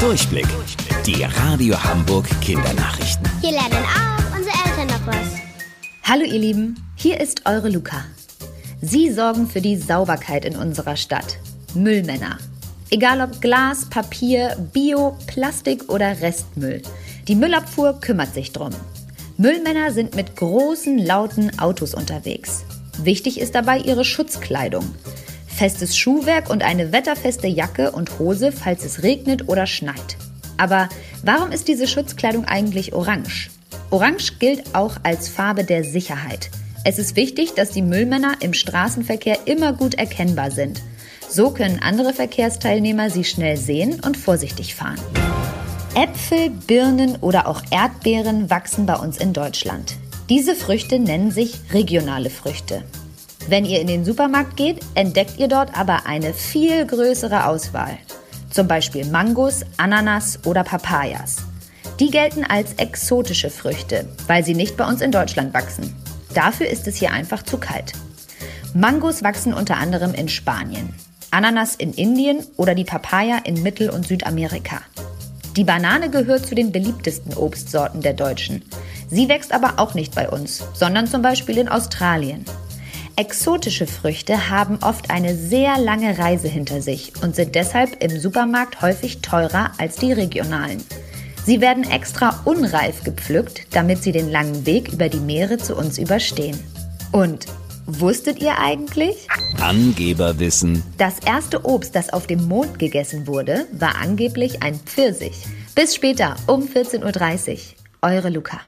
Durchblick. Die Radio Hamburg Kindernachrichten. Hier lernen auch unsere Eltern noch was. Hallo ihr Lieben, hier ist eure Luca. Sie sorgen für die Sauberkeit in unserer Stadt. Müllmänner. Egal ob Glas, Papier, Bio, Plastik oder Restmüll. Die Müllabfuhr kümmert sich drum. Müllmänner sind mit großen, lauten Autos unterwegs. Wichtig ist dabei ihre Schutzkleidung. Festes Schuhwerk und eine wetterfeste Jacke und Hose, falls es regnet oder schneit. Aber warum ist diese Schutzkleidung eigentlich orange? Orange gilt auch als Farbe der Sicherheit. Es ist wichtig, dass die Müllmänner im Straßenverkehr immer gut erkennbar sind. So können andere Verkehrsteilnehmer sie schnell sehen und vorsichtig fahren. Äpfel, Birnen oder auch Erdbeeren wachsen bei uns in Deutschland. Diese Früchte nennen sich regionale Früchte. Wenn ihr in den Supermarkt geht, entdeckt ihr dort aber eine viel größere Auswahl. Zum Beispiel Mangos, Ananas oder Papayas. Die gelten als exotische Früchte, weil sie nicht bei uns in Deutschland wachsen. Dafür ist es hier einfach zu kalt. Mangos wachsen unter anderem in Spanien, Ananas in Indien oder die Papaya in Mittel- und Südamerika. Die Banane gehört zu den beliebtesten Obstsorten der Deutschen. Sie wächst aber auch nicht bei uns, sondern zum Beispiel in Australien. Exotische Früchte haben oft eine sehr lange Reise hinter sich und sind deshalb im Supermarkt häufig teurer als die regionalen. Sie werden extra unreif gepflückt, damit sie den langen Weg über die Meere zu uns überstehen. Und wusstet ihr eigentlich? Angeberwissen. Das erste Obst, das auf dem Mond gegessen wurde, war angeblich ein Pfirsich. Bis später um 14.30 Uhr. Eure Luca.